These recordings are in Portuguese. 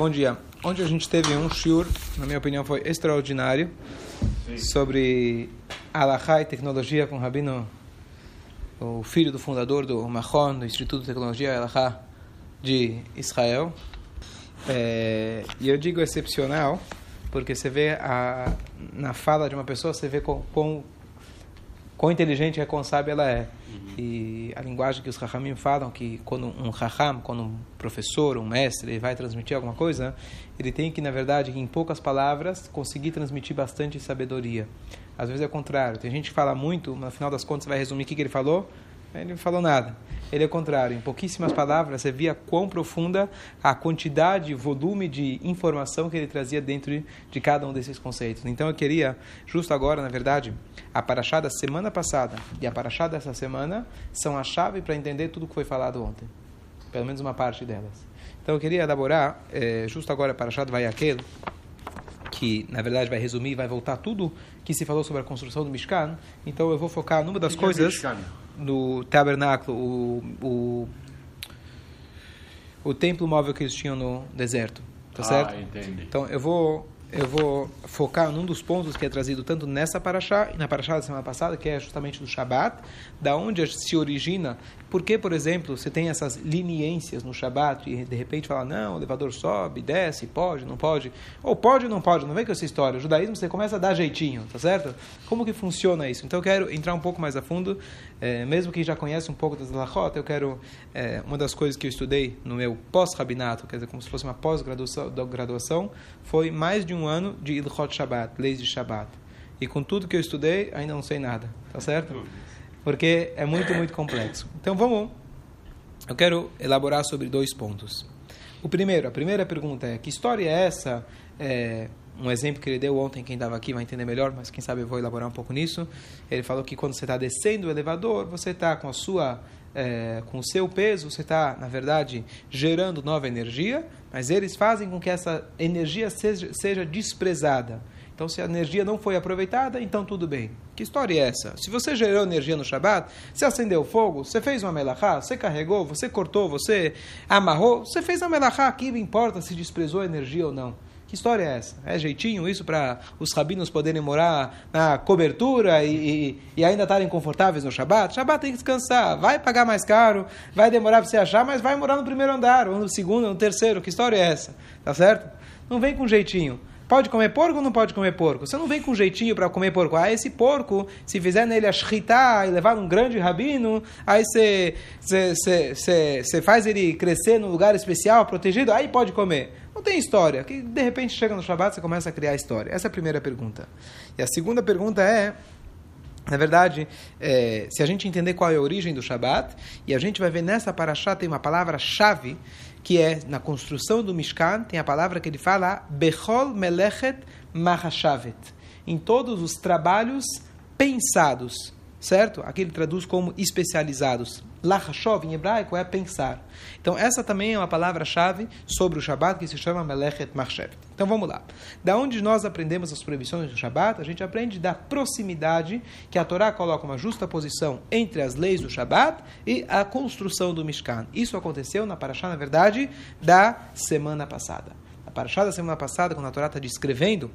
Bom dia. Ontem a gente teve um shiur, na minha opinião foi extraordinário, Sim. sobre Alahá e tecnologia com o Rabino, o filho do fundador do Mahon, do Instituto de Tecnologia Alahá de Israel. É, e eu digo excepcional, porque você vê a, na fala de uma pessoa, você vê com, com quão inteligente e quão sábia ela é. Uhum. E a linguagem que os Rahamim falam, que quando um Raham, quando um professor, um mestre, vai transmitir alguma coisa, ele tem que, na verdade, em poucas palavras, conseguir transmitir bastante sabedoria. Às vezes é o contrário. Tem gente que fala muito, no final das contas, vai resumir o que, que ele falou, ele não falou nada. Ele é o contrário. Em pouquíssimas palavras, você via quão profunda a quantidade, volume de informação que ele trazia dentro de cada um desses conceitos. Então eu queria, justo agora, na verdade, a paraxá da semana passada e a paraxá dessa semana são a chave para entender tudo o que foi falado ontem. Pelo menos uma parte delas. Então eu queria elaborar, é, justo agora, a paraxá do Vayakel, que na verdade vai resumir, vai voltar tudo que se falou sobre a construção do Mishkan. Então eu vou focar numa das que coisas. É no tabernáculo, o, o, o templo móvel que eles tinham no deserto. Tá ah, certo? Entendi. Então eu vou eu vou focar num dos pontos que é trazido tanto nessa paraxá e na paraxá da semana passada, que é justamente do Shabat, da onde se origina porque, por exemplo, você tem essas leniências no Shabat e de repente fala, não, o elevador sobe, desce, pode, não pode. Ou pode ou não pode, não vem com essa história. O judaísmo você começa a dar jeitinho, tá certo? Como que funciona isso? Então eu quero entrar um pouco mais a fundo, é, mesmo que já conhece um pouco das Lachot, eu quero, é, uma das coisas que eu estudei no meu pós-rabinato, quer dizer, como se fosse uma pós-graduação, foi mais de um ano de Ilchot Shabbat, leis de Shabbat. E com tudo que eu estudei, ainda não sei nada, tá certo? porque é muito, muito complexo. Então vamos, eu quero elaborar sobre dois pontos. O primeiro, a primeira pergunta é: que história é essa? É, um exemplo que ele deu ontem, quem estava aqui vai entender melhor, mas quem sabe eu vou elaborar um pouco nisso. Ele falou que quando você está descendo o elevador, você está com a sua é, com o seu peso, você está, na verdade, gerando nova energia, mas eles fazem com que essa energia seja, seja desprezada. Então, se a energia não foi aproveitada, então tudo bem. Que história é essa? Se você gerou energia no Shabat, você acendeu fogo, você fez uma melachá, você carregou, você cortou, você amarrou, você fez uma melachá, que importa se desprezou a energia ou não. Que história é essa? É jeitinho isso para os rabinos poderem morar na cobertura e, e, e ainda estarem confortáveis no Shabat? Shabat tem que descansar, vai pagar mais caro, vai demorar para você achar, mas vai morar no primeiro andar, ou no segundo, ou no terceiro. Que história é essa? Tá certo? Não vem com jeitinho. Pode comer porco ou não pode comer porco? Você não vem com jeitinho para comer porco. Ah, esse porco, se fizer nele a shritá e levar um grande rabino, aí você faz ele crescer num lugar especial, protegido, aí pode comer. Não tem história. Que de repente chega no Shabbat você começa a criar história. Essa é a primeira pergunta. E a segunda pergunta é. Na verdade, é, se a gente entender qual é a origem do Shabat, e a gente vai ver nessa paraxá tem uma palavra-chave que é na construção do Mishkan, tem a palavra que ele fala, Bechol Melechet Mahashavet. Em todos os trabalhos pensados, certo? Aqui ele traduz como especializados. Lachashov, em hebraico, é pensar. Então, essa também é uma palavra-chave sobre o Shabat que se chama Melechet Machshevet. Então, vamos lá. Da onde nós aprendemos as proibições do Shabat? A gente aprende da proximidade que a Torá coloca uma justa posição entre as leis do Shabat e a construção do Mishkan. Isso aconteceu na Parashá, na verdade, da semana passada. A Parashá da semana passada, quando a Torá está descrevendo,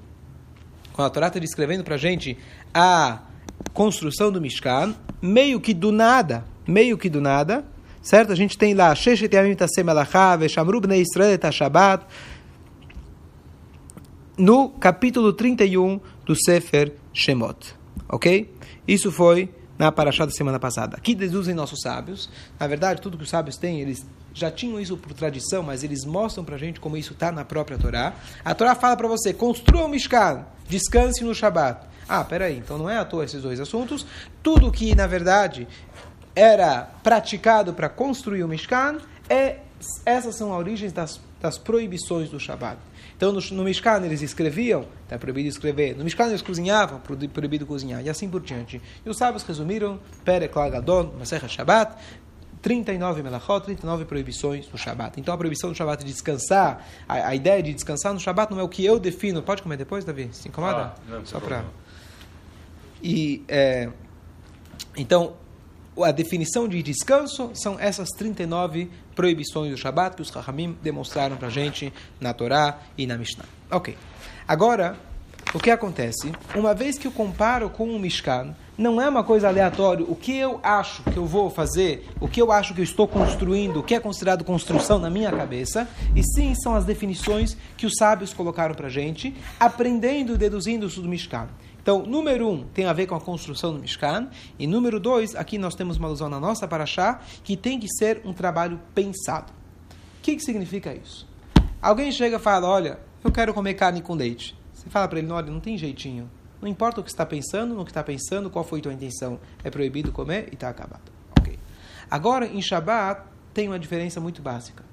quando a Torá está descrevendo para a gente a construção do Mishkan, meio que do nada, meio que do nada, certo? A gente tem lá, no capítulo 31 do Sefer Shemot, ok? Isso foi na Parashá da semana passada. Aqui deduzem nossos sábios. Na verdade, tudo que os sábios têm, eles já tinham isso por tradição, mas eles mostram para a gente como isso está na própria Torá. A Torá fala para você, construa um Mishkan, descanse no Shabat. Ah, peraí, então não é à toa esses dois assuntos. Tudo que, na verdade, era praticado para construir o Mishkan, é, essas são as origens das, das proibições do Shabat. Então, no, no Mishkan eles escreviam, está proibido escrever. No Mishkan eles cozinhavam, proibido cozinhar, e assim por diante. E os sábios resumiram, Perek Lagadon, Maserha Shabbat, 39 melachot, 39 proibições do Shabat. Então a proibição do Shabat de descansar, a, a, ideia de descansar no Shabat não é o que eu defino. Pode comer depois, Davi? Se incomoda? Ah, não, Só para. E, é, então, a definição de descanso são essas 39 proibições do Shabat que os Rahamim demonstraram para a gente na Torá e na Mishnah. Ok. Agora, o que acontece? Uma vez que eu comparo com o Mishkan, não é uma coisa aleatória. O que eu acho que eu vou fazer, o que eu acho que eu estou construindo, o que é considerado construção na minha cabeça, e sim são as definições que os sábios colocaram para a gente, aprendendo e deduzindo isso do Mishkan. Então, número um tem a ver com a construção do Mishkan, e número dois, aqui nós temos uma alusão na nossa paraxá, que tem que ser um trabalho pensado. O que, que significa isso? Alguém chega e fala: Olha, eu quero comer carne com leite. Você fala para ele: Olha, não tem jeitinho. Não importa o que está pensando, no que está pensando, qual foi tua intenção. É proibido comer e está acabado. Ok. Agora, em Shabat, tem uma diferença muito básica.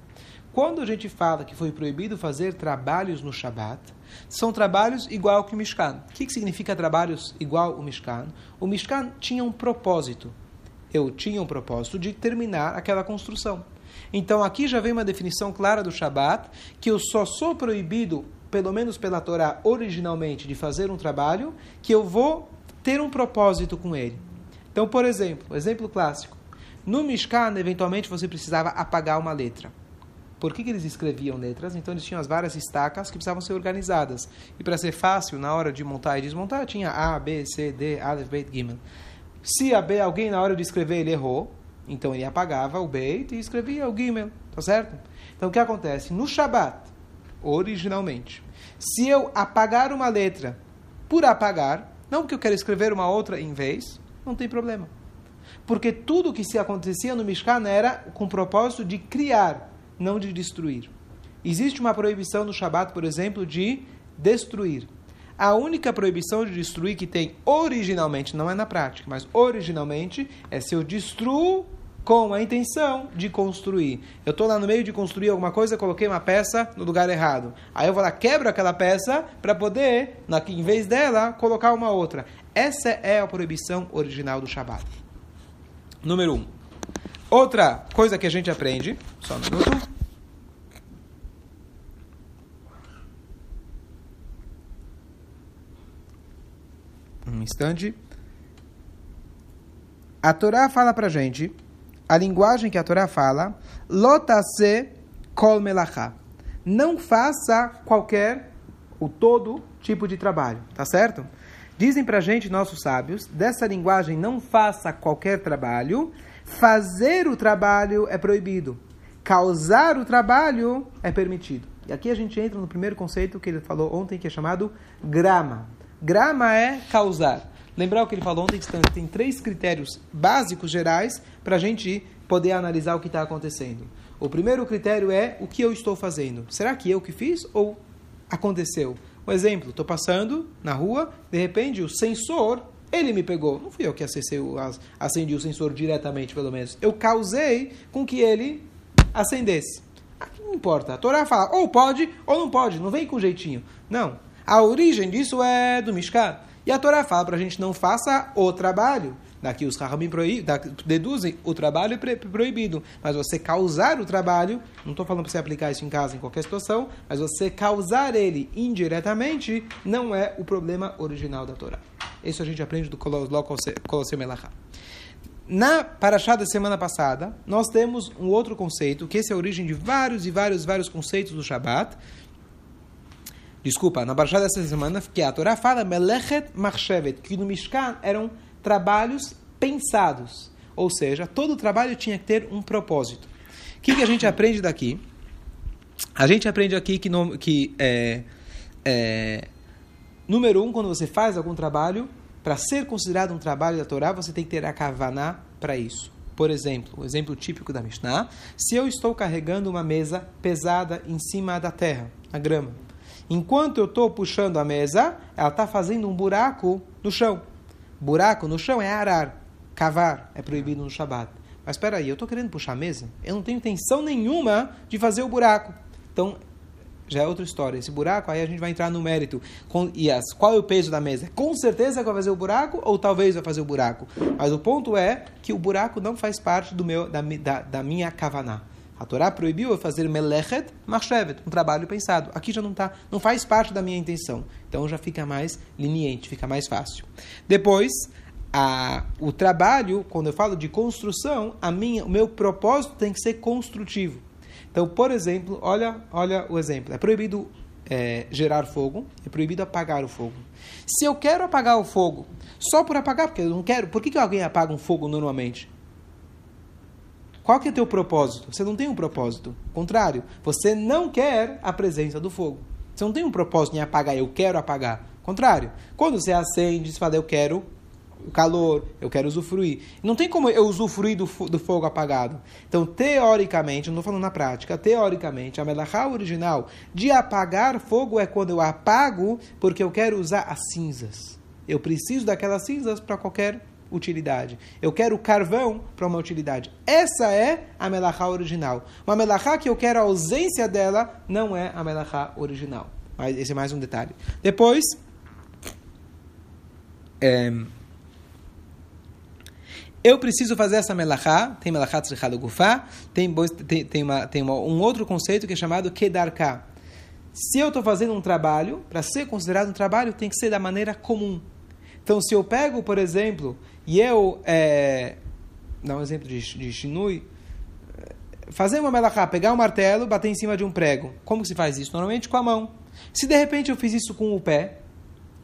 Quando a gente fala que foi proibido fazer trabalhos no Shabat, são trabalhos igual que o Mishkan. O que, significa trabalhos igual o Mishkan? O Mishkan tinha um propósito. Eu tinha um propósito de terminar aquela construção. Então aqui já vem uma definição clara do Shabat, que eu só sou proibido pelo menos pela Torá originalmente, de fazer um trabalho, que eu vou ter um propósito com ele. Então, por exemplo, exemplo clássico. No Mishkan, eventualmente, você precisava apagar uma letra. Por que, que eles escreviam letras? Então, eles tinham as várias estacas que precisavam ser organizadas. E para ser fácil, na hora de montar e desmontar, tinha A, B, C, D, Aleph, Beit, Gimel. Se a B, alguém na hora de escrever, ele errou, então ele apagava o Beit e escrevia o Gimel. Tá certo? Então, o que acontece? No Shabat, originalmente. Se eu apagar uma letra por apagar, não porque eu quero escrever uma outra em vez, não tem problema. Porque tudo que se acontecia no Mishkan era com o propósito de criar, não de destruir. Existe uma proibição no Shabat, por exemplo, de destruir. A única proibição de destruir que tem originalmente, não é na prática, mas originalmente, é se eu destruo com a intenção de construir. Eu estou lá no meio de construir alguma coisa, coloquei uma peça no lugar errado. Aí eu vou lá, quebro aquela peça para poder, em vez dela, colocar uma outra. Essa é a proibição original do Shabat. Número 1. Um. Outra coisa que a gente aprende, só um minuto. Um instante. A Torá fala para gente a linguagem que a Torá fala, lotase kol melachá. Não faça qualquer, o todo tipo de trabalho, tá certo? Dizem pra gente, nossos sábios, dessa linguagem, não faça qualquer trabalho, fazer o trabalho é proibido, causar o trabalho é permitido. E aqui a gente entra no primeiro conceito que ele falou ontem, que é chamado grama. Grama é causar. Lembrar o que ele falou ontem, que tem três critérios básicos gerais para a gente poder analisar o que está acontecendo. O primeiro critério é o que eu estou fazendo. Será que eu que fiz ou aconteceu? Um exemplo, estou passando na rua, de repente o sensor, ele me pegou. Não fui eu que acessei, acendi o sensor diretamente, pelo menos. Eu causei com que ele acendesse. Aqui ah, não importa. A Torá fala, ou pode ou não pode, não vem com jeitinho. Não. A origem disso é do Mishkan. E a Torá fala para a gente não faça o trabalho. Daqui os Rahamim deduzem o trabalho é proibido. Mas você causar o trabalho, não estou falando para você aplicar isso em casa, em qualquer situação, mas você causar ele indiretamente não é o problema original da Torá. Isso a gente aprende do Colosseum Melachá. Na Parashá da semana passada, nós temos um outro conceito, que esse é a origem de vários e vários, vários conceitos do Shabat, desculpa, na Parashá dessa semana, que a Torá fala Melechet Machshevet, que no Mishkan eram trabalhos pensados. Ou seja, todo trabalho tinha que ter um propósito. O que, que a gente aprende daqui? A gente aprende aqui que, no, que é, é, número um, quando você faz algum trabalho, para ser considerado um trabalho da Torá, você tem que ter a kavaná para isso. Por exemplo, o exemplo típico da Mishnah, se eu estou carregando uma mesa pesada em cima da terra, a grama, Enquanto eu estou puxando a mesa, ela está fazendo um buraco no chão. Buraco no chão é arar, cavar, é proibido no Shabat. Mas espera aí, eu estou querendo puxar a mesa? Eu não tenho intenção nenhuma de fazer o buraco. Então, já é outra história. Esse buraco, aí a gente vai entrar no mérito. Com, e as, qual é o peso da mesa? Com certeza vai fazer o buraco ou talvez vai fazer o buraco. Mas o ponto é que o buraco não faz parte do meu, da, da, da minha kavaná. A Torá proibiu eu fazer melechet machshevet, um trabalho pensado. Aqui já não tá, não faz parte da minha intenção. Então já fica mais leniente, fica mais fácil. Depois, a, o trabalho, quando eu falo de construção, a minha, o meu propósito tem que ser construtivo. Então, por exemplo, olha, olha o exemplo. É proibido é, gerar fogo, é proibido apagar o fogo. Se eu quero apagar o fogo, só por apagar, porque eu não quero, por que, que alguém apaga um fogo normalmente? Qual que é o teu propósito? Você não tem um propósito. Contrário, você não quer a presença do fogo. Você não tem um propósito em apagar, eu quero apagar. Contrário, quando você acende, você fala, eu quero o calor, eu quero usufruir. Não tem como eu usufruir do, do fogo apagado. Então, teoricamente, não estou falando na prática, teoricamente, a melachá original de apagar fogo é quando eu apago porque eu quero usar as cinzas. Eu preciso daquelas cinzas para qualquer utilidade. Eu quero carvão para uma utilidade. Essa é a melachá original. Uma melachá que eu quero a ausência dela não é a melachá original. Mas esse é mais um detalhe. Depois, é, eu preciso fazer essa melachá, tem melachá tzrichado gufá, tem, tem, tem, uma, tem uma, um outro conceito que é chamado kedarká. Se eu estou fazendo um trabalho, para ser considerado um trabalho, tem que ser da maneira comum. Então, se eu pego, por exemplo, e eu. É, dá um exemplo de, de shinui. Fazer uma melachá, pegar um martelo, bater em cima de um prego. Como se faz isso? Normalmente com a mão. Se de repente eu fiz isso com o pé,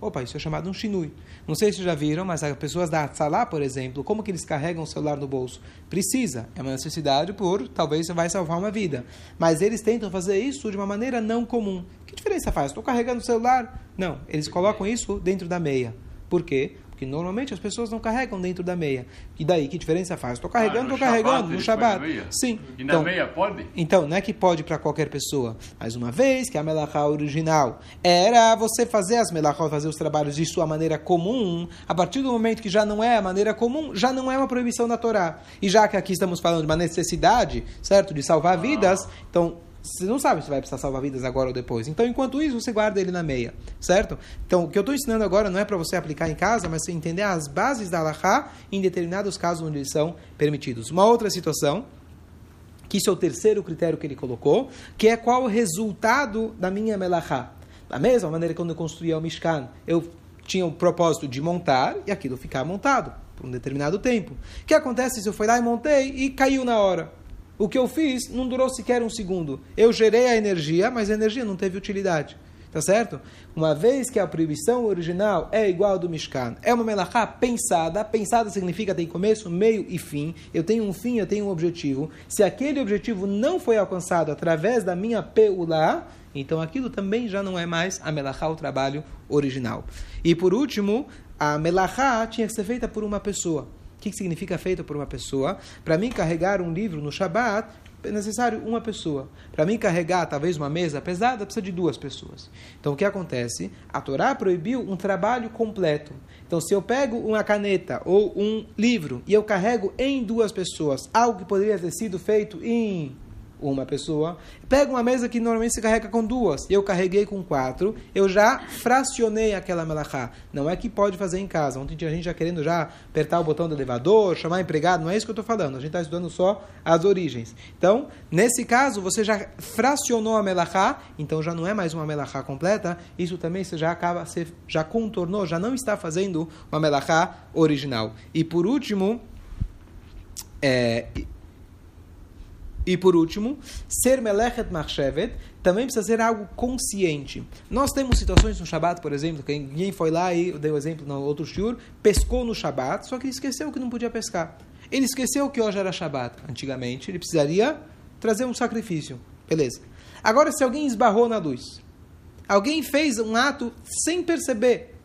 opa, isso é chamado um shinui. Não sei se já viram, mas as pessoas da Atzalá, por exemplo, como que eles carregam o celular no bolso? Precisa, é uma necessidade por, talvez você vai salvar uma vida. Mas eles tentam fazer isso de uma maneira não comum. Que diferença faz? Estou carregando o celular? Não, eles colocam isso dentro da meia. Por quê? Porque normalmente as pessoas não carregam dentro da meia. E daí, que diferença faz? Estou carregando, estou ah, carregando, no Shabat. Sim. E na então, meia pode? Então, não é que pode para qualquer pessoa. Mas uma vez que a melachá original era você fazer as melachot, fazer os trabalhos de sua maneira comum, a partir do momento que já não é a maneira comum, já não é uma proibição da Torá. E já que aqui estamos falando de uma necessidade, certo, de salvar vidas, então você não sabe se vai precisar salvar vidas agora ou depois. Então, enquanto isso, você guarda ele na meia, certo? Então, o que eu estou ensinando agora não é para você aplicar em casa, mas você entender as bases da Allahá em determinados casos onde eles são permitidos. Uma outra situação, que isso é o terceiro critério que ele colocou, que é qual o resultado da minha melachá. Da mesma maneira que quando eu construía o Mishkan, eu tinha o propósito de montar e aquilo ficar montado por um determinado tempo. O que acontece se eu fui lá e montei e caiu na hora? O que eu fiz não durou sequer um segundo. Eu gerei a energia, mas a energia não teve utilidade. Tá certo? Uma vez que a proibição original é igual do Mishkan, é uma melachá pensada. Pensada significa tem começo, meio e fim. Eu tenho um fim, eu tenho um objetivo. Se aquele objetivo não foi alcançado através da minha peulá, então aquilo também já não é mais a melachá, o trabalho original. E por último, a melachá tinha que ser feita por uma pessoa. O que significa feito por uma pessoa? Para mim carregar um livro no Shabat, é necessário uma pessoa. Para mim carregar talvez uma mesa pesada, precisa de duas pessoas. Então o que acontece? A Torá proibiu um trabalho completo. Então se eu pego uma caneta ou um livro e eu carrego em duas pessoas, algo que poderia ter sido feito em uma pessoa. Pega uma mesa que normalmente se carrega com duas, eu carreguei com quatro, eu já fracionei aquela melachá. Não é que pode fazer em casa. Ontem a gente já querendo já apertar o botão do elevador, chamar empregado, não é isso que eu estou falando. A gente está estudando só as origens. Então, nesse caso, você já fracionou a melachá, então já não é mais uma melachá completa, isso também você já acaba, você já contornou, já não está fazendo uma melachá original. E por último, é, e por último, ser melechet machshevet também precisa ser algo consciente. Nós temos situações no Shabat, por exemplo, que ninguém foi lá e deu exemplo no outro shiur, pescou no Shabat, só que ele esqueceu que não podia pescar. Ele esqueceu que hoje era Shabat. Antigamente, ele precisaria trazer um sacrifício. Beleza. Agora, se alguém esbarrou na luz, alguém fez um ato sem perceber,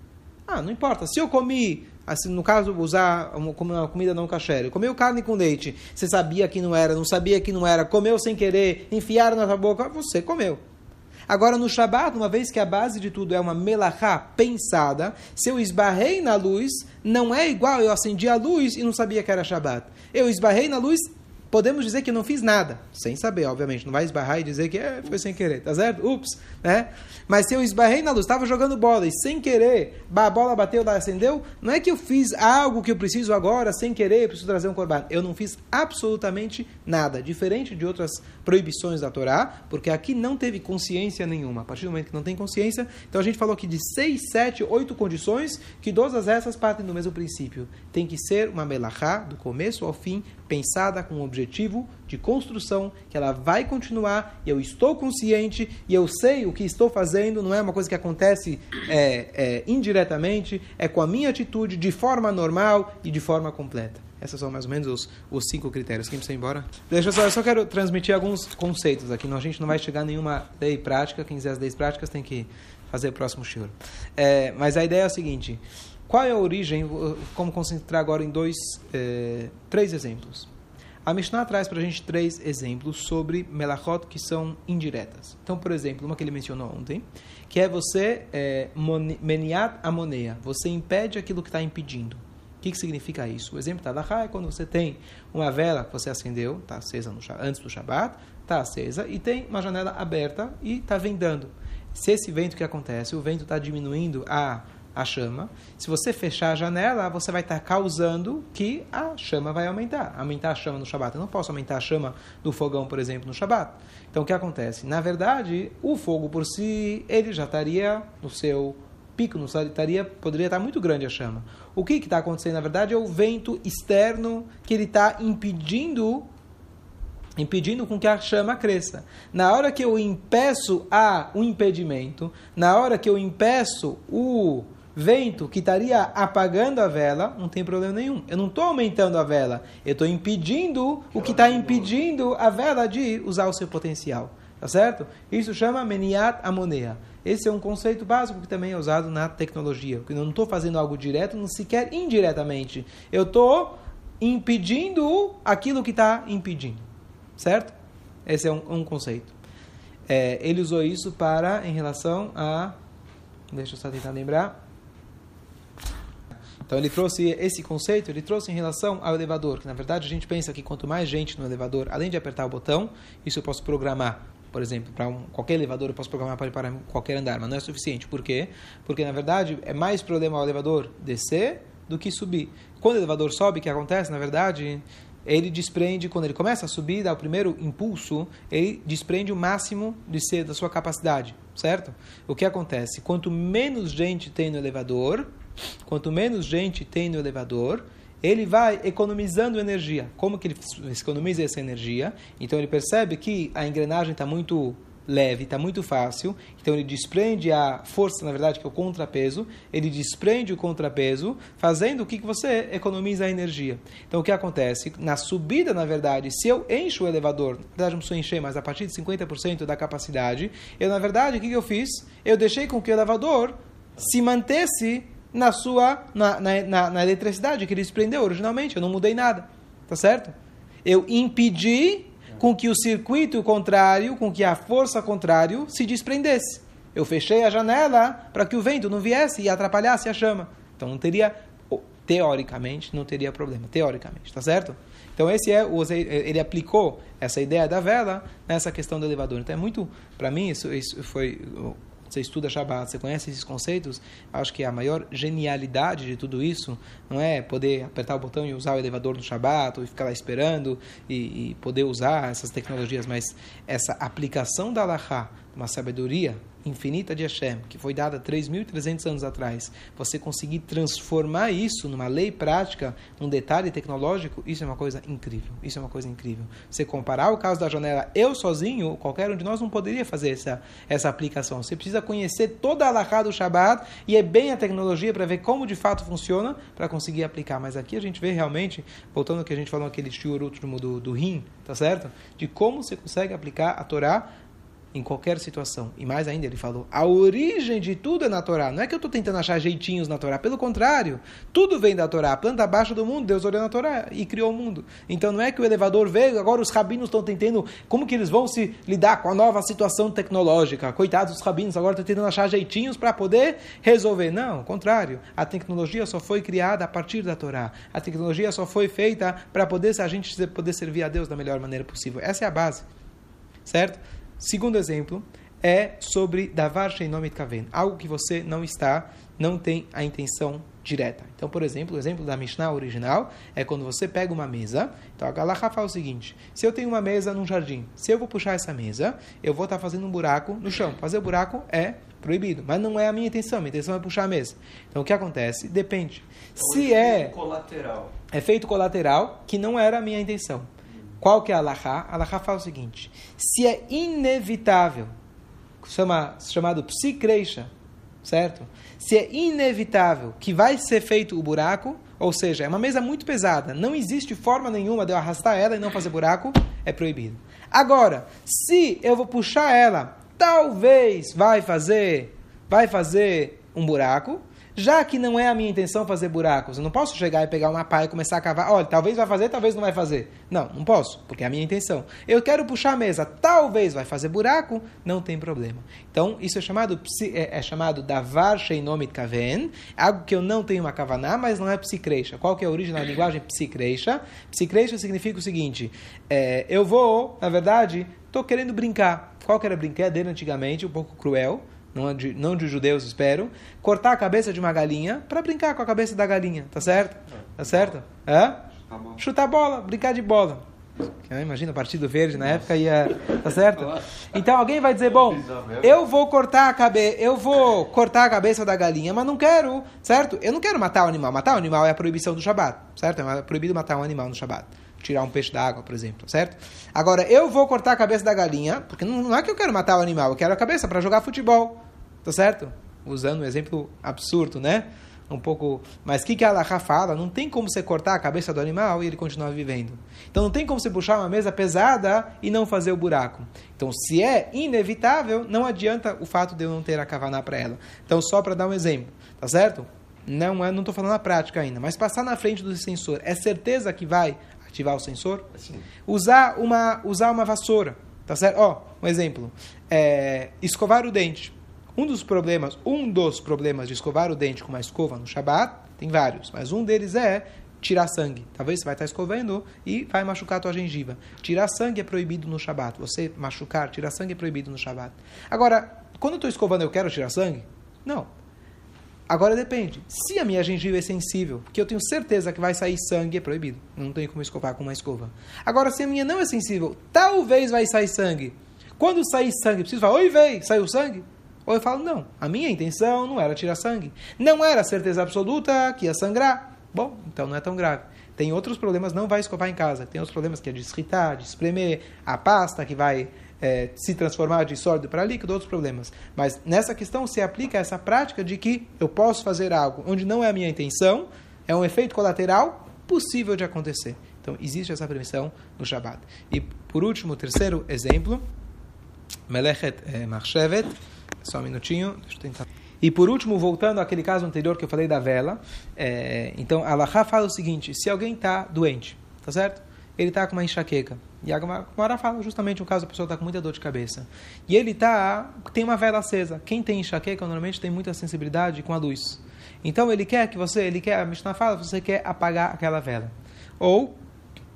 ah, não importa. Se eu comi assim, no caso, usar uma, uma comida não kasher, comeu carne com leite, você sabia que não era, não sabia que não era, comeu sem querer, enfiaram na sua boca, você comeu. Agora, no Shabat, uma vez que a base de tudo é uma melachá pensada, se eu esbarrei na luz, não é igual eu acendi a luz e não sabia que era Shabat. Eu esbarrei na luz podemos dizer que não fiz nada, sem saber, obviamente. Não vai esbarrar e dizer que é, foi sem querer, tá certo? Ups, né? Mas se eu esbarrei na luz, estava jogando bola e sem querer, a bola bateu, ela acendeu, não é que eu fiz algo que eu preciso agora, sem querer, preciso trazer um corban. Eu não fiz absolutamente nada, diferente de outras proibições da Torá, porque aqui não teve consciência nenhuma. A partir do momento que não tem consciência, então a gente falou aqui de seis, sete, oito condições que todas essas partem do mesmo princípio. Tem que ser uma melachá, do começo ao fim, pensada com um objetivo de construção, que ela vai continuar, e eu estou consciente, e eu sei o que estou fazendo, não é uma coisa que acontece é, é, indiretamente, é com a minha atitude, de forma normal e de forma completa. Essas são mais ou menos os, os cinco critérios. Quem precisa ir embora? Deixa eu só, eu só quero transmitir alguns conceitos aqui. Não, a gente não vai chegar a nenhuma lei prática. Quem quiser as leis práticas tem que fazer o próximo shiur. É, mas a ideia é a seguinte. Qual é a origem? Como concentrar agora em dois, é, três exemplos. A Mishnah traz para a gente três exemplos sobre melachot que são indiretas. Então, por exemplo, uma que ele mencionou ontem, que é você é, meniat amoneia, você impede aquilo que está impedindo que, que significa isso? O exemplo da é quando você tem uma vela que você acendeu, está acesa no, antes do Shabat, está acesa, e tem uma janela aberta e está vendando. Se esse vento que acontece, o vento está diminuindo a, a chama, se você fechar a janela, você vai estar causando que a chama vai aumentar. Aumentar a chama no Shabat. Eu não posso aumentar a chama do fogão, por exemplo, no Shabat. Então, o que acontece? Na verdade, o fogo por si, ele já estaria no seu pico, no estaria, poderia estar muito grande a chama. O que está acontecendo, na verdade, é o vento externo que ele está impedindo impedindo com que a chama cresça. Na hora que eu impeço a um impedimento, na hora que eu impeço o vento que estaria apagando a vela, não tem problema nenhum. Eu não estou aumentando a vela, eu estou impedindo o que está impedindo a vela de usar o seu potencial. Tá certo? Isso chama meniat amonea. Esse é um conceito básico que também é usado na tecnologia. Eu não estou fazendo algo direto, não sequer indiretamente. Eu estou impedindo aquilo que está impedindo. Certo? Esse é um, um conceito. É, ele usou isso para, em relação a. Deixa eu só tentar lembrar. Então ele trouxe esse conceito, ele trouxe em relação ao elevador, que na verdade a gente pensa que quanto mais gente no elevador, além de apertar o botão, isso eu posso programar por exemplo, para um, qualquer elevador eu posso programar para ir para qualquer andar, mas não é suficiente. Por quê? Porque, na verdade, é mais problema o elevador descer do que subir. Quando o elevador sobe, o que acontece, na verdade, ele desprende, quando ele começa a subir, dá o primeiro impulso, ele desprende o máximo de ser da sua capacidade, certo? O que acontece? Quanto menos gente tem no elevador, quanto menos gente tem no elevador, ele vai economizando energia. Como que ele economiza essa energia? Então ele percebe que a engrenagem está muito leve, está muito fácil, então ele desprende a força, na verdade, que é o contrapeso, ele desprende o contrapeso, fazendo o que você economiza a energia. Então o que acontece? Na subida, na verdade, se eu encho o elevador, na verdade não preciso encher, mas a partir de 50% da capacidade, eu, na verdade, o que eu fiz? Eu deixei com que o elevador se mantesse na sua na, na, na, eletricidade que ele desprendeu originalmente. Eu não mudei nada. Tá certo? Eu impedi com que o circuito contrário, com que a força contrária se desprendesse. Eu fechei a janela para que o vento não viesse e atrapalhasse a chama. Então não teria, teoricamente, não teria problema. Teoricamente, tá certo? Então esse é o ele aplicou essa ideia da vela nessa questão do elevador. Então é muito, para mim isso, isso foi você estuda Shabbat, você conhece esses conceitos, acho que a maior genialidade de tudo isso não é poder apertar o botão e usar o elevador no Shabbat, ou ficar lá esperando e, e poder usar essas tecnologias, mas essa aplicação da Allahá, uma sabedoria infinita de Hashem, que foi dada 3.300 anos atrás, você conseguir transformar isso numa lei prática, num detalhe tecnológico, isso é uma coisa incrível. Isso é uma coisa incrível. Você comparar o caso da janela, eu sozinho, qualquer um de nós não poderia fazer essa, essa aplicação. Você precisa conhecer toda a alahá do Shabbat e é bem a tecnologia para ver como de fato funciona para conseguir aplicar. Mas aqui a gente vê realmente, voltando ao que a gente falou aquele shiur último do, do rim, tá certo? De como você consegue aplicar a Torá em qualquer situação. E mais ainda, ele falou: a origem de tudo é na Torá. Não é que eu estou tentando achar jeitinhos na Torá. Pelo contrário, tudo vem da Torá. A planta abaixo do mundo, Deus olhou na Torá e criou o mundo. Então não é que o elevador veio, agora os rabinos estão tentando. Como que eles vão se lidar com a nova situação tecnológica? Coitados dos rabinos, agora estão tentando achar jeitinhos para poder resolver. Não, ao contrário. A tecnologia só foi criada a partir da Torá. A tecnologia só foi feita para poder a gente poder servir a Deus da melhor maneira possível. Essa é a base. Certo? Segundo exemplo é sobre davar sheinomit kaven, algo que você não está, não tem a intenção direta. Então, por exemplo, o exemplo da Mishnah original é quando você pega uma mesa. Então, a Galaha fala o seguinte: se eu tenho uma mesa num jardim, se eu vou puxar essa mesa, eu vou estar fazendo um buraco no chão. Fazer buraco é proibido, mas não é a minha intenção. Minha intenção é puxar a mesa. Então, o que acontece? Depende. Então, se é colateral. é feito colateral, que não era a minha intenção. Qual que é a Allahá? A Allahá fala o seguinte: se é inevitável, chama, chamado psicreixa, certo? Se é inevitável que vai ser feito o buraco, ou seja, é uma mesa muito pesada, não existe forma nenhuma de eu arrastar ela e não fazer buraco, é proibido. Agora, se eu vou puxar ela, talvez vai fazer, vai fazer um buraco, já que não é a minha intenção fazer buracos, eu não posso chegar e pegar uma pá e começar a cavar. Olha, talvez vai fazer, talvez não vai fazer. Não, não posso, porque é a minha intenção. Eu quero puxar a mesa, talvez vai fazer buraco, não tem problema. Então, isso é chamado, é, é chamado davar sheinomit kaven, algo que eu não tenho uma kavaná, mas não é psicreixa. Qual que é a origem da linguagem psicreixa? Psicreixa significa o seguinte, é, eu vou, na verdade, estou querendo brincar. Qual que era a brincadeira antigamente, um pouco cruel, não de, não de judeus, espero, cortar a cabeça de uma galinha para brincar com a cabeça da galinha, tá certo? Tá certo? É? Chutar bola, brincar de bola. Imagina, o Partido Verde na época ia. Tá certo? Então alguém vai dizer: bom, eu vou cortar a cabeça, eu vou cortar a cabeça da galinha, mas não quero, certo? Eu não quero matar o animal. Matar o animal é a proibição do Shabat, certo? É proibido matar um animal no Shabat. Tirar um peixe da água, por exemplo, certo? Agora, eu vou cortar a cabeça da galinha, porque não, é que eu quero matar o animal, eu quero a cabeça para jogar futebol. Tá certo? Usando um exemplo absurdo, né? Um pouco. Mas o que, que a Allah fala? Não tem como você cortar a cabeça do animal e ele continuar vivendo. Então não tem como você puxar uma mesa pesada e não fazer o buraco. Então, se é inevitável, não adianta o fato de eu não ter a kavaná para ela. Então, só para dar um exemplo, tá certo? Não é, não estou falando na prática ainda, mas passar na frente do sensor, é certeza que vai ativar o sensor? Sim. Usar uma, usar uma vassoura, tá certo? Ó, um exemplo. É, escovar o dente. Um dos problemas, um dos problemas de escovar o dente com uma escova no Shabat, tem vários, mas um deles é tirar sangue. Talvez você vai estar escovando e vai machucar a tua gengiva. Tirar sangue é proibido no Shabat. Você machucar, tirar sangue é proibido no Shabat. Agora, quando eu estou escovando, eu quero tirar sangue? Não. Agora depende. Se a minha gengiva é sensível, porque eu tenho certeza que vai sair sangue, é proibido. Não tenho como escovar com uma escova. Agora, se a minha não é sensível, talvez vai sair sangue. Quando sair sangue, preciso falar, oi, veio, saiu sangue? Ou eu falo, não, a minha intenção não era tirar sangue. Não era certeza absoluta que ia sangrar. Bom, então não é tão grave. Tem outros problemas, não vai escovar em casa. Tem outros problemas que é de escritar, de espremer, a pasta que vai é, se transformar de sólido para líquido, outros problemas. Mas nessa questão se aplica essa prática de que eu posso fazer algo onde não é a minha intenção, é um efeito colateral possível de acontecer. Então existe essa permissão no Shabbat. E por último, terceiro exemplo, Melechet eh, só um minutinho, deixa eu tentar. E por último, voltando àquele caso anterior que eu falei da vela, é, então a fala o seguinte: se alguém está doente, tá certo? Ele está com uma enxaqueca. E a Gemara fala justamente o caso da pessoa está com muita dor de cabeça. E ele tá tem uma vela acesa. Quem tem enxaqueca normalmente tem muita sensibilidade com a luz. Então ele quer que você, ele quer, a Mishnah fala, você quer apagar aquela vela. Ou,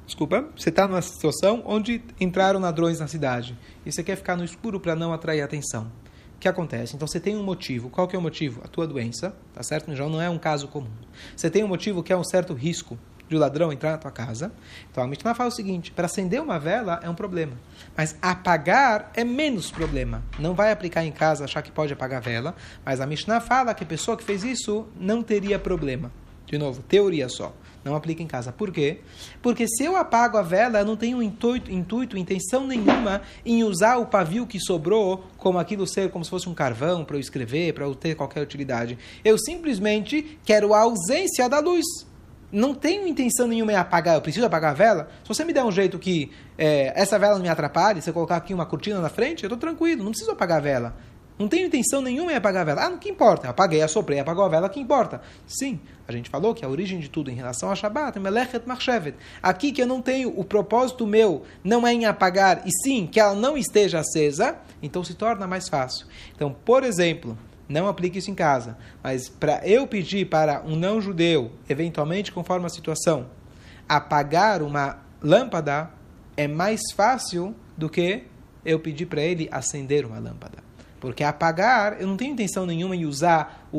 desculpa, você está numa situação onde entraram ladrões na cidade e você quer ficar no escuro para não atrair atenção. O que acontece? Então você tem um motivo. Qual que é o motivo? A tua doença, tá certo? Já não é um caso comum. Você tem um motivo que é um certo risco de um ladrão entrar na tua casa. Então a Mishnah fala o seguinte: para acender uma vela é um problema, mas apagar é menos problema. Não vai aplicar em casa achar que pode apagar a vela, mas a Mishnah fala que a pessoa que fez isso não teria problema. De novo, teoria só. Não aplica em casa. Por quê? Porque se eu apago a vela, eu não tenho intuito, intuito, intenção nenhuma em usar o pavio que sobrou como aquilo ser como se fosse um carvão para eu escrever, para eu ter qualquer utilidade. Eu simplesmente quero a ausência da luz. Não tenho intenção nenhuma em apagar, eu preciso apagar a vela. Se você me der um jeito que é, essa vela não me atrapalhe, se eu colocar aqui uma cortina na frente, eu estou tranquilo, não preciso apagar a vela. Não tenho intenção nenhuma em apagar a vela. Ah, não que importa. Eu apaguei, assoprei, apagou a vela, que importa? Sim, a gente falou que a origem de tudo em relação a Shabbat é Melechet Marchevet. Aqui que eu não tenho, o propósito meu não é em apagar, e sim que ela não esteja acesa, então se torna mais fácil. Então, por exemplo, não aplique isso em casa, mas para eu pedir para um não-judeu, eventualmente conforme a situação, apagar uma lâmpada, é mais fácil do que eu pedir para ele acender uma lâmpada. Porque apagar, eu não tenho intenção nenhuma em usar o,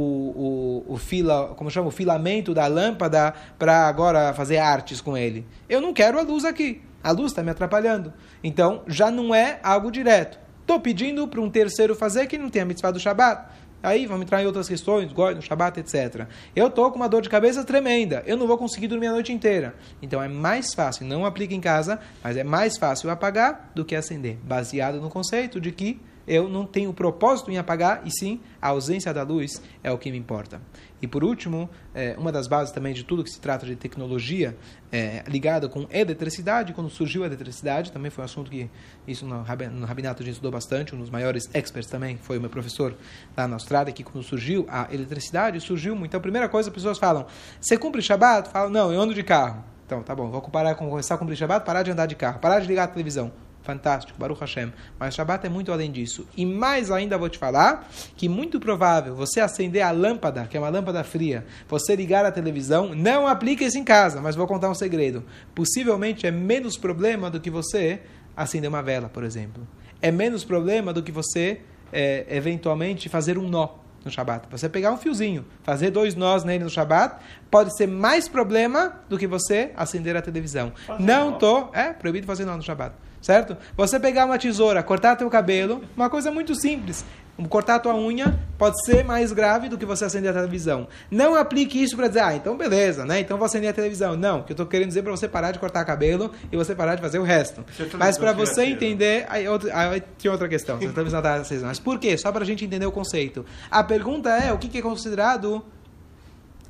o, o fila, como chama, o filamento da lâmpada para agora fazer artes com ele. Eu não quero a luz aqui. A luz está me atrapalhando. Então, já não é algo direto. Estou pedindo para um terceiro fazer que não tem a mitzvah do Shabat. Aí vamos entrar em outras questões, goi, no Shabat, etc. Eu estou com uma dor de cabeça tremenda, eu não vou conseguir dormir a noite inteira. Então é mais fácil, não aplica em casa, mas é mais fácil apagar do que acender, baseado no conceito de que eu não tenho propósito em apagar, e sim a ausência da luz é o que me importa. E por último, é, uma das bases também de tudo que se trata de tecnologia é, ligada com eletricidade, quando surgiu a eletricidade, também foi um assunto que isso no, no Rabinato a gente estudou bastante, um dos maiores experts também foi o meu professor lá na Austrália, que quando surgiu a eletricidade, surgiu muito. Então, a primeira coisa, as pessoas falam, você cumpre Shabbat? Falam, não, eu ando de carro. Então, tá bom, vou parar, começar a cumprir Shabbat, parar de andar de carro, parar de ligar a televisão fantástico, Baruch Hashem. Mas Shabbat é muito além disso. E mais ainda vou te falar que muito provável você acender a lâmpada, que é uma lâmpada fria, você ligar a televisão, não aplique isso em casa, mas vou contar um segredo. Possivelmente é menos problema do que você acender uma vela, por exemplo. É menos problema do que você é, eventualmente fazer um nó no Shabat. Você pegar um fiozinho, fazer dois nós nele no Shabat, pode ser mais problema do que você acender a televisão. Fazer não tô, é proibido fazer nó no Shabat certo? Você pegar uma tesoura, cortar teu cabelo, uma coisa muito simples. Cortar a tua unha pode ser mais grave do que você acender a televisão. Não aplique isso para dizer, ah, então beleza, né? Então vou acender a televisão. Não, que eu estou querendo dizer para você parar de cortar cabelo e você parar de fazer o resto. Mas para você entender, aí, outra, aí tinha outra questão. Você televisão tá Mas por quê? Só para a gente entender o conceito. A pergunta é, o que é considerado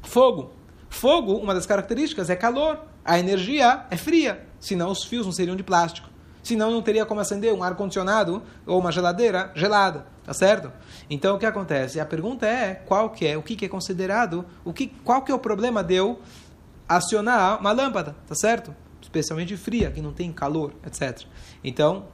fogo? Fogo, uma das características é calor. A energia é fria, senão os fios não seriam de plástico. Senão não teria como acender um ar-condicionado ou uma geladeira gelada, tá certo? Então o que acontece? A pergunta é qual que é, o que, que é considerado, o que, qual que é o problema de eu acionar uma lâmpada, tá certo? Especialmente fria, que não tem calor, etc. Então,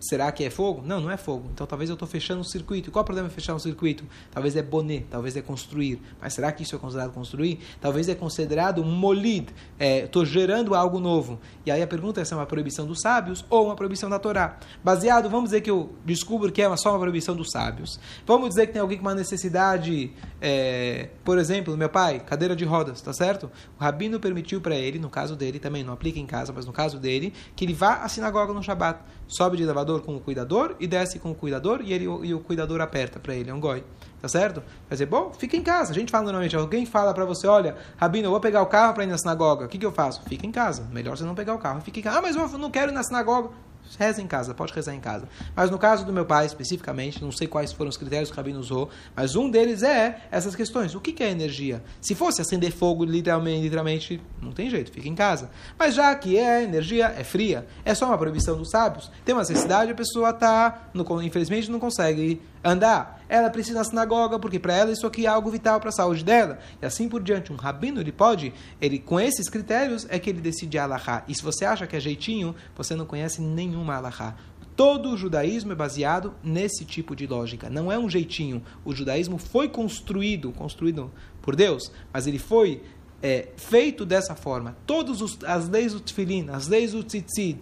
Será que é fogo? Não, não é fogo. Então talvez eu estou fechando um circuito. Qual é o problema de fechar um circuito? Talvez é boné, talvez é construir. Mas será que isso é considerado construir? Talvez é considerado molid. Estou é, gerando algo novo. E aí a pergunta é se é uma proibição dos sábios ou uma proibição da Torá. Baseado, vamos dizer que eu descubro que é só uma proibição dos sábios. Vamos dizer que tem alguém com uma necessidade, é, por exemplo, meu pai, cadeira de rodas, tá certo? O rabino permitiu para ele, no caso dele, também não aplica em casa, mas no caso dele, que ele vá à sinagoga no Shabat. Sobe de elevador com o cuidador e desce com o cuidador e, ele, e o cuidador aperta para ele, é um goi. Tá certo? Vai dizer, bom, fica em casa. A gente fala normalmente, alguém fala para você, olha, Rabino, eu vou pegar o carro para ir na sinagoga. O que, que eu faço? Fica em casa. Melhor você não pegar o carro. Fica em casa. Ah, mas eu não quero ir na sinagoga reza em casa, pode rezar em casa. Mas no caso do meu pai, especificamente, não sei quais foram os critérios que o Rabino usou, mas um deles é essas questões. O que é energia? Se fosse acender fogo, literalmente, literalmente, não tem jeito, fica em casa. Mas já que é energia, é fria, é só uma proibição dos sábios, tem uma necessidade, a pessoa está, infelizmente, não consegue andar. Ela precisa na sinagoga, porque para ela isso aqui é algo vital para a saúde dela. E assim por diante. Um rabino, ele pode, ele com esses critérios, é que ele decide a alahá. E se você acha que é jeitinho, você não conhece nenhuma alahá. Todo o judaísmo é baseado nesse tipo de lógica. Não é um jeitinho. O judaísmo foi construído, construído por Deus, mas ele foi é, feito dessa forma. Todas as leis do tefilin, as leis do tzitzit,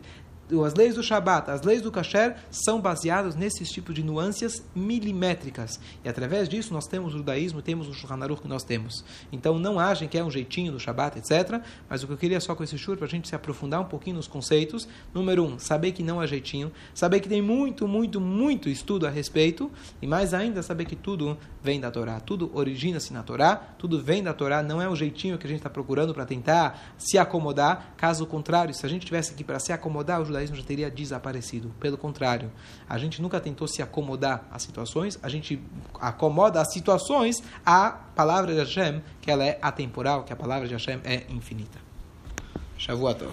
as leis do Shabat, as leis do Kasher são baseadas nesses tipos de nuances milimétricas. E através disso nós temos o judaísmo, temos o Shulchan Aruch que nós temos. Então não agem que é um jeitinho do Shabat, etc. Mas o que eu queria só com esse shur, para a gente se aprofundar um pouquinho nos conceitos. Número um, saber que não é jeitinho. Saber que tem muito, muito, muito estudo a respeito. E mais ainda, saber que tudo vem da Torá. Tudo origina-se na Torá. Tudo vem da Torá. Não é um jeitinho que a gente está procurando para tentar se acomodar. Caso contrário, se a gente tivesse aqui para se acomodar, o judaísmo judaísmo já teria desaparecido. Pelo contrário, a gente nunca tentou se acomodar às situações, a gente acomoda as situações à palavra de Hashem, que ela é atemporal, que a palavra de Hashem é infinita. Shavuot